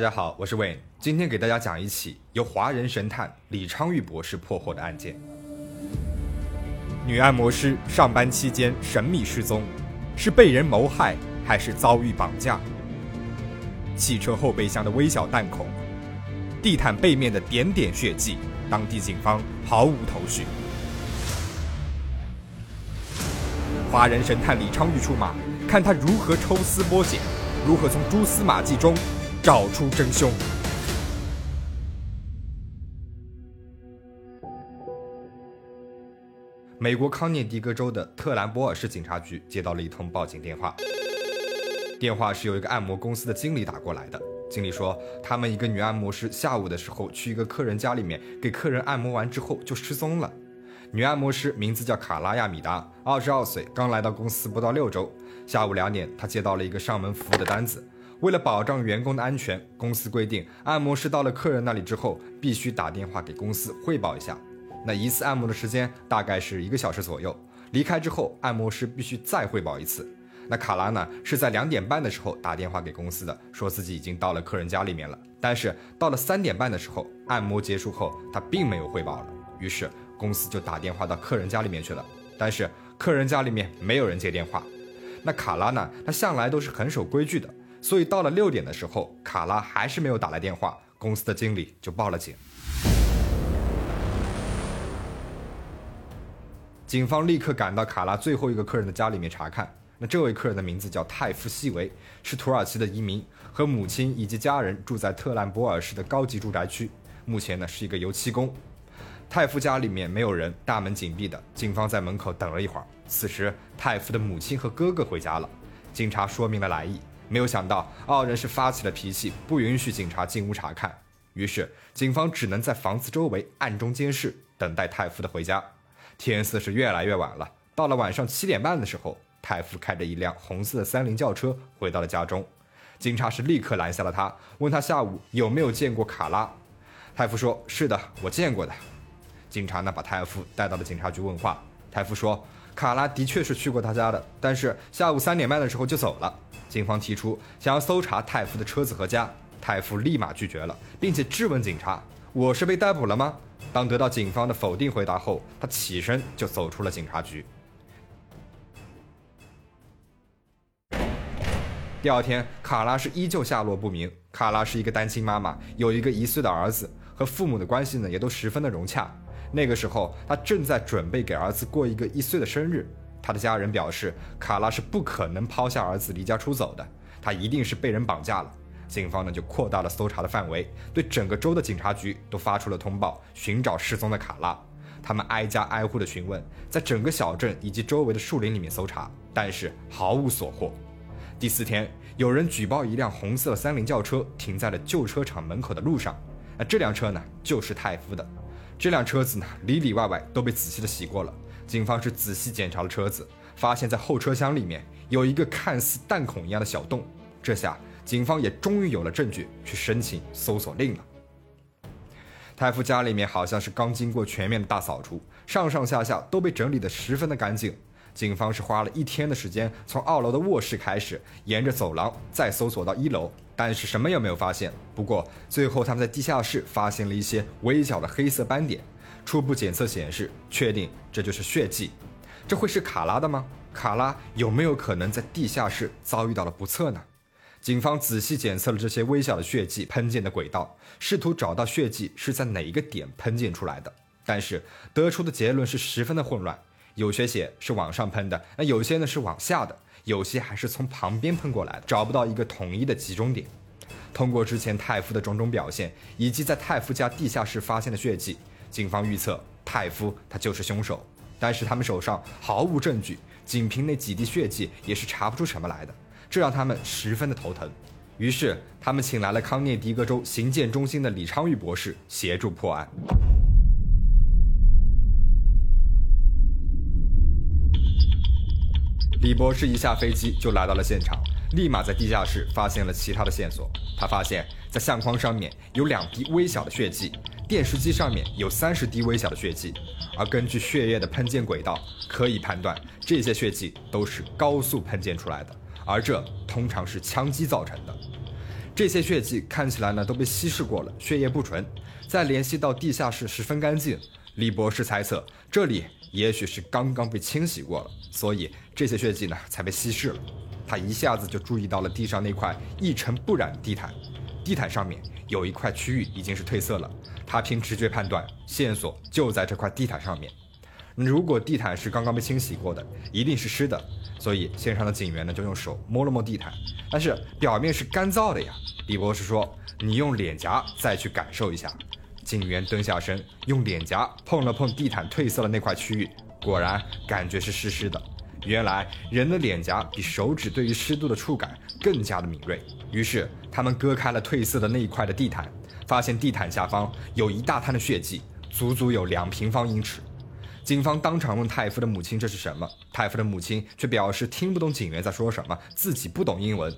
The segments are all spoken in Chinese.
大家好，我是 Wayne，今天给大家讲一起由华人神探李昌钰博士破获的案件。女按摩师上班期间神秘失踪，是被人谋害还是遭遇绑架？汽车后备箱的微小弹孔，地毯背面的点点血迹，当地警方毫无头绪。华人神探李昌钰出马，看他如何抽丝剥茧，如何从蛛丝马迹中。找出真凶。美国康涅狄格州的特兰波尔市警察局接到了一通报警电话，电话是由一个按摩公司的经理打过来的。经理说，他们一个女按摩师下午的时候去一个客人家里面给客人按摩完之后就失踪了。女按摩师名字叫卡拉亚米达，二十二岁，刚来到公司不到六周。下午两点，她接到了一个上门服务的单子。为了保障员工的安全，公司规定，按摩师到了客人那里之后，必须打电话给公司汇报一下。那一次按摩的时间大概是一个小时左右。离开之后，按摩师必须再汇报一次。那卡拉呢，是在两点半的时候打电话给公司的，说自己已经到了客人家里面了。但是到了三点半的时候，按摩结束后，他并没有汇报了。于是公司就打电话到客人家里面去了。但是客人家里面没有人接电话。那卡拉呢，他向来都是很守规矩的。所以到了六点的时候，卡拉还是没有打来电话，公司的经理就报了警。警方立刻赶到卡拉最后一个客人的家里面查看。那这位客人的名字叫泰夫西维，是土耳其的移民，和母亲以及家人住在特兰波尔市的高级住宅区，目前呢是一个油漆工。泰夫家里面没有人，大门紧闭的。警方在门口等了一会儿，此时泰夫的母亲和哥哥回家了。警察说明了来意。没有想到，二人是发起了脾气，不允许警察进屋查看。于是，警方只能在房子周围暗中监视，等待泰夫的回家。天色是越来越晚了。到了晚上七点半的时候，泰夫开着一辆红色的三菱轿车回到了家中。警察是立刻拦下了他，问他下午有没有见过卡拉。泰夫说：“是的，我见过的。”警察呢，把泰夫带到了警察局问话。泰夫说：“卡拉的确是去过他家的，但是下午三点半的时候就走了。”警方提出想要搜查泰夫的车子和家，泰夫立马拒绝了，并且质问警察：“我是被逮捕了吗？”当得到警方的否定回答后，他起身就走出了警察局。第二天，卡拉是依旧下落不明。卡拉是一个单亲妈妈，有一个一岁的儿子，和父母的关系呢也都十分的融洽。那个时候，他正在准备给儿子过一个一岁的生日。他的家人表示，卡拉是不可能抛下儿子离家出走的，他一定是被人绑架了。警方呢就扩大了搜查的范围，对整个州的警察局都发出了通报，寻找失踪的卡拉。他们挨家挨户的询问，在整个小镇以及周围的树林里面搜查，但是毫无所获。第四天，有人举报一辆红色三菱轿车停在了旧车厂门口的路上，那这辆车呢就是泰夫的。这辆车子呢里里外外都被仔细的洗过了。警方是仔细检查了车子，发现在后车厢里面有一个看似弹孔一样的小洞。这下警方也终于有了证据去申请搜索令了。泰夫家里面好像是刚经过全面的大扫除，上上下下都被整理得十分的干净。警方是花了一天的时间，从二楼的卧室开始，沿着走廊再搜索到一楼，但是什么也没有发现。不过最后他们在地下室发现了一些微小的黑色斑点。初步检测显示，确定这就是血迹，这会是卡拉的吗？卡拉有没有可能在地下室遭遇到了不测呢？警方仔细检测了这些微小的血迹喷溅的轨道，试图找到血迹是在哪一个点喷溅出来的，但是得出的结论是十分的混乱，有些血是往上喷的，那有些呢是往下的，有些还是从旁边喷过来的，找不到一个统一的集中点。通过之前泰夫的种种表现，以及在泰夫家地下室发现的血迹。警方预测泰夫他就是凶手，但是他们手上毫无证据，仅凭那几滴血迹也是查不出什么来的，这让他们十分的头疼。于是他们请来了康涅狄格州刑鉴中心的李昌钰博士协助破案。李博士一下飞机就来到了现场，立马在地下室发现了其他的线索。他发现，在相框上面有两滴微小的血迹。电视机上面有三十滴微小的血迹，而根据血液的喷溅轨道，可以判断这些血迹都是高速喷溅出来的，而这通常是枪击造成的。这些血迹看起来呢都被稀释过了，血液不纯。再联系到地下室十分干净，李博士猜测这里也许是刚刚被清洗过了，所以这些血迹呢才被稀释了。他一下子就注意到了地上那块一尘不染的地毯，地毯上面有一块区域已经是褪色了。他凭直觉判断，线索就在这块地毯上面。如果地毯是刚刚被清洗过的，一定是湿的。所以现场的警员呢就用手摸了摸地毯，但是表面是干燥的呀。李博士说：“你用脸颊再去感受一下。”警员蹲下身，用脸颊碰了碰地毯褪色的那块区域，果然感觉是湿湿的。原来人的脸颊比手指对于湿度的触感更加的敏锐。于是他们割开了褪色的那一块的地毯，发现地毯下方有一大滩的血迹，足足有两平方英尺。警方当场问泰夫的母亲这是什么，泰夫的母亲却表示听不懂警员在说什么，自己不懂英文。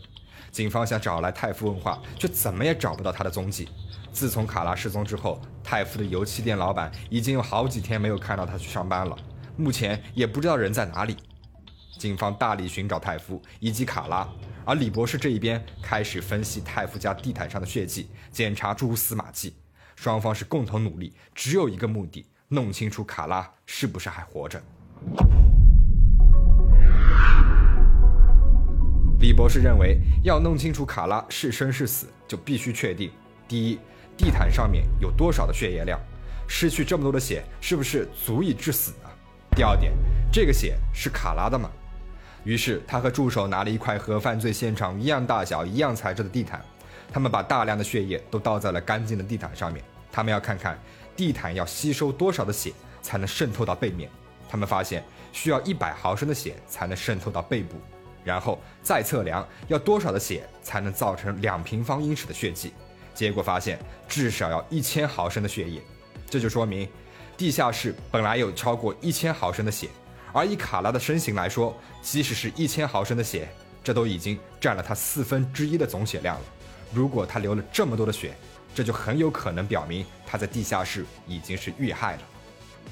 警方想找来泰夫问话，却怎么也找不到他的踪迹。自从卡拉失踪之后，泰夫的油漆店老板已经有好几天没有看到他去上班了，目前也不知道人在哪里。警方大力寻找泰夫以及卡拉，而李博士这一边开始分析泰夫家地毯上的血迹，检查蛛丝马迹。双方是共同努力，只有一个目的。弄清楚卡拉是不是还活着。李博士认为，要弄清楚卡拉是生是死，就必须确定：第一，地毯上面有多少的血液量，失去这么多的血，是不是足以致死呢？第二点，这个血是卡拉的吗？于是他和助手拿了一块和犯罪现场一样大小、一样材质的地毯，他们把大量的血液都倒在了干净的地毯上面，他们要看看。地毯要吸收多少的血才能渗透到背面？他们发现需要一百毫升的血才能渗透到背部，然后再测量要多少的血才能造成两平方英尺的血迹。结果发现至少要一千毫升的血液，这就说明地下室本来有超过一千毫升的血，而以卡拉的身形来说，即使是一千毫升的血，这都已经占了他四分之一的总血量了。如果他流了这么多的血，这就很有可能表明他在地下室已经是遇害了。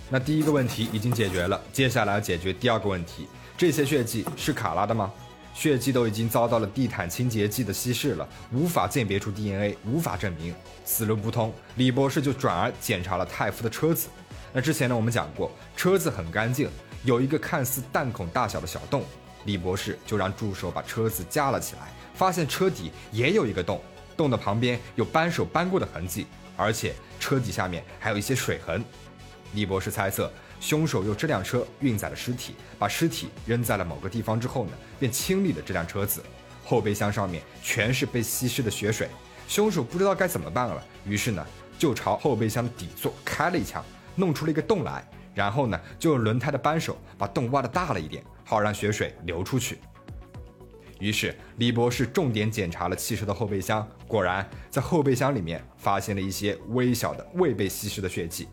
那第一个问题已经解决了，接下来要解决第二个问题：这些血迹是卡拉的吗？血迹都已经遭到了地毯清洁剂的稀释了，无法鉴别出 DNA，无法证明，死路不通。李博士就转而检查了泰夫的车子。那之前呢，我们讲过，车子很干净，有一个看似弹孔大小的小洞。李博士就让助手把车子架了起来，发现车底也有一个洞。洞的旁边有扳手扳过的痕迹，而且车底下面还有一些水痕。李博士猜测，凶手用这辆车运载了尸体，把尸体扔在了某个地方之后呢，便清理了这辆车子。后备箱上面全是被稀释的血水，凶手不知道该怎么办了，于是呢，就朝后备箱底座开了一枪，弄出了一个洞来，然后呢，就用轮胎的扳手把洞挖的大了一点，好让血水流出去。于是，李博士重点检查了汽车的后备箱，果然在后备箱里面发现了一些微小的未被稀释的血迹。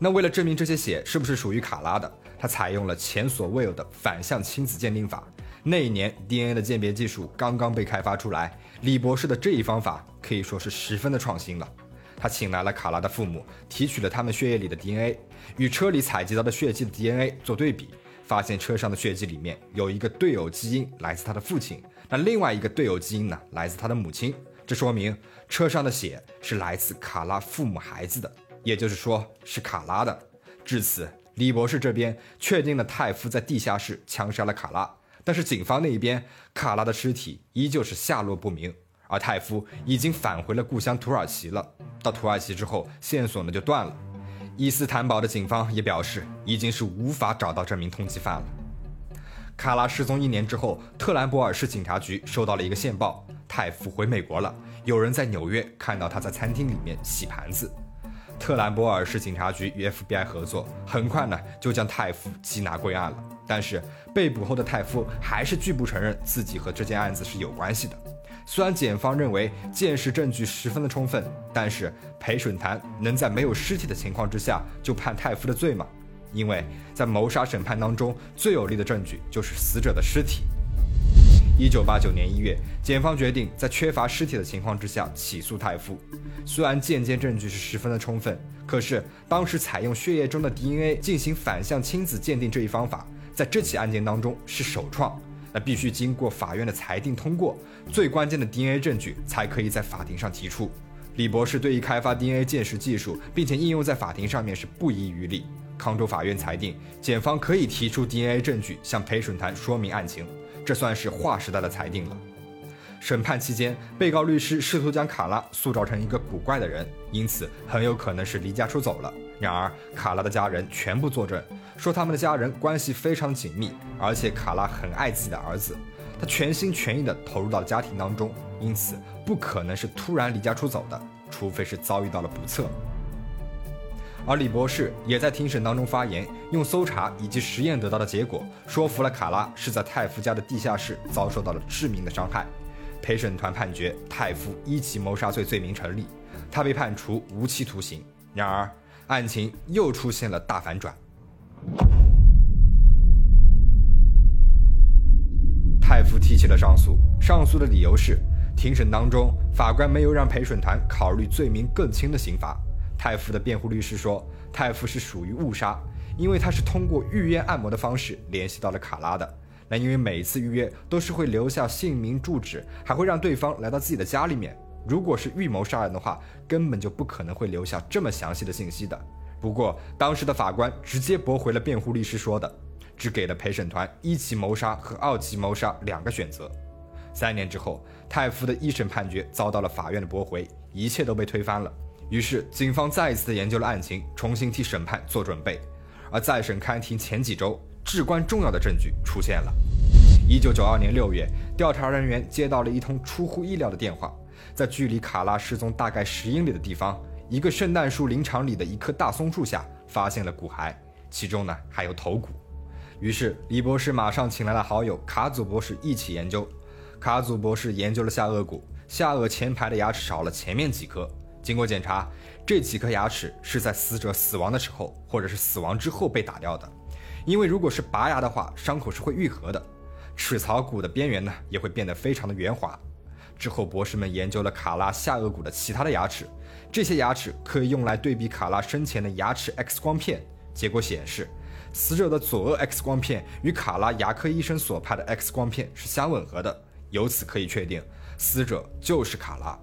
那为了证明这些血是不是属于卡拉的，他采用了前所未有的反向亲子鉴定法。那一年，DNA 的鉴别技术刚刚被开发出来，李博士的这一方法可以说是十分的创新了。他请来了卡拉的父母，提取了他们血液里的 DNA，与车里采集到的血迹的 DNA 做对比。发现车上的血迹里面有一个队友基因来自他的父亲，那另外一个队友基因呢来自他的母亲，这说明车上的血是来自卡拉父母孩子的，也就是说是卡拉的。至此，李博士这边确定了泰夫在地下室枪杀了卡拉，但是警方那一边，卡拉的尸体依旧是下落不明，而泰夫已经返回了故乡土耳其了。到土耳其之后，线索呢就断了。伊斯坦堡的警方也表示，已经是无法找到这名通缉犯了。卡拉失踪一年之后，特兰博尔市警察局收到了一个线报：泰夫回美国了。有人在纽约看到他在餐厅里面洗盘子。特兰博尔市警察局与 FBI 合作，很快呢就将泰夫缉拿归案了。但是被捕后的泰夫还是拒不承认自己和这件案子是有关系的。虽然检方认为见识证据十分的充分，但是陪审团能在没有尸体的情况之下就判泰夫的罪吗？因为在谋杀审判当中，最有力的证据就是死者的尸体。一九八九年一月，检方决定在缺乏尸体的情况之下起诉泰夫。虽然间接证据是十分的充分，可是当时采用血液中的 DNA 进行反向亲子鉴定这一方法，在这起案件当中是首创。那必须经过法院的裁定通过，最关键的 DNA 证据才可以在法庭上提出。李博士对于开发 DNA 鉴识技术，并且应用在法庭上面是不遗余力。康州法院裁定，检方可以提出 DNA 证据向陪审团说明案情，这算是划时代的裁定了。审判期间，被告律师试图将卡拉塑造成一个古怪的人，因此很有可能是离家出走了。然而，卡拉的家人全部作证，说他们的家人关系非常紧密，而且卡拉很爱自己的儿子，他全心全意地投入到了家庭当中，因此。不可能是突然离家出走的，除非是遭遇到了不测。而李博士也在庭审当中发言，用搜查以及实验得到的结果，说服了卡拉是在泰夫家的地下室遭受到了致命的伤害。陪审团判决泰夫一起谋杀罪罪名成立，他被判处无期徒刑。然而，案情又出现了大反转。泰夫提起了上诉，上诉的理由是。庭审当中，法官没有让陪审团考虑罪名更轻的刑罚。泰夫的辩护律师说，泰夫是属于误杀，因为他是通过预约按摩的方式联系到了卡拉的。那因为每一次预约都是会留下姓名、住址，还会让对方来到自己的家里面。如果是预谋杀人的话，根本就不可能会留下这么详细的信息的。不过，当时的法官直接驳回了辩护律师说的，只给了陪审团一起谋杀和二起谋杀两个选择。三年之后，泰夫的一审判决遭到了法院的驳回，一切都被推翻了。于是，警方再一次的研究了案情，重新替审判做准备。而在审开庭前几周，至关重要的证据出现了。一九九二年六月，调查人员接到了一通出乎意料的电话，在距离卡拉失踪大概十英里的地方，一个圣诞树林场里的一棵大松树下发现了骨骸，其中呢还有头骨。于是，李博士马上请来了好友卡祖博士一起研究。卡祖博士研究了下颚骨，下颚前排的牙齿少了前面几颗。经过检查，这几颗牙齿是在死者死亡的时候，或者是死亡之后被打掉的。因为如果是拔牙的话，伤口是会愈合的。齿槽骨的边缘呢，也会变得非常的圆滑。之后，博士们研究了卡拉下颚骨的其他的牙齿，这些牙齿可以用来对比卡拉生前的牙齿 X 光片。结果显示，死者的左颚 X 光片与卡拉牙科医生所拍的 X 光片是相吻合的。由此可以确定，死者就是卡拉。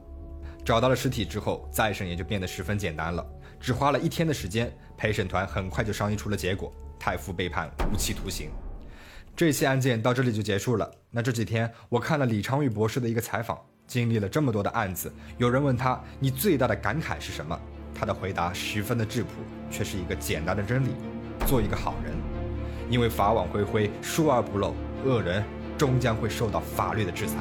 找到了尸体之后，再审也就变得十分简单了。只花了一天的时间，陪审团很快就商议出了结果：泰夫被判无期徒刑。这起案件到这里就结束了。那这几天我看了李昌钰博士的一个采访，经历了这么多的案子，有人问他你最大的感慨是什么？他的回答十分的质朴，却是一个简单的真理：做一个好人。因为法网恢恢，疏而不漏，恶人。终将会受到法律的制裁。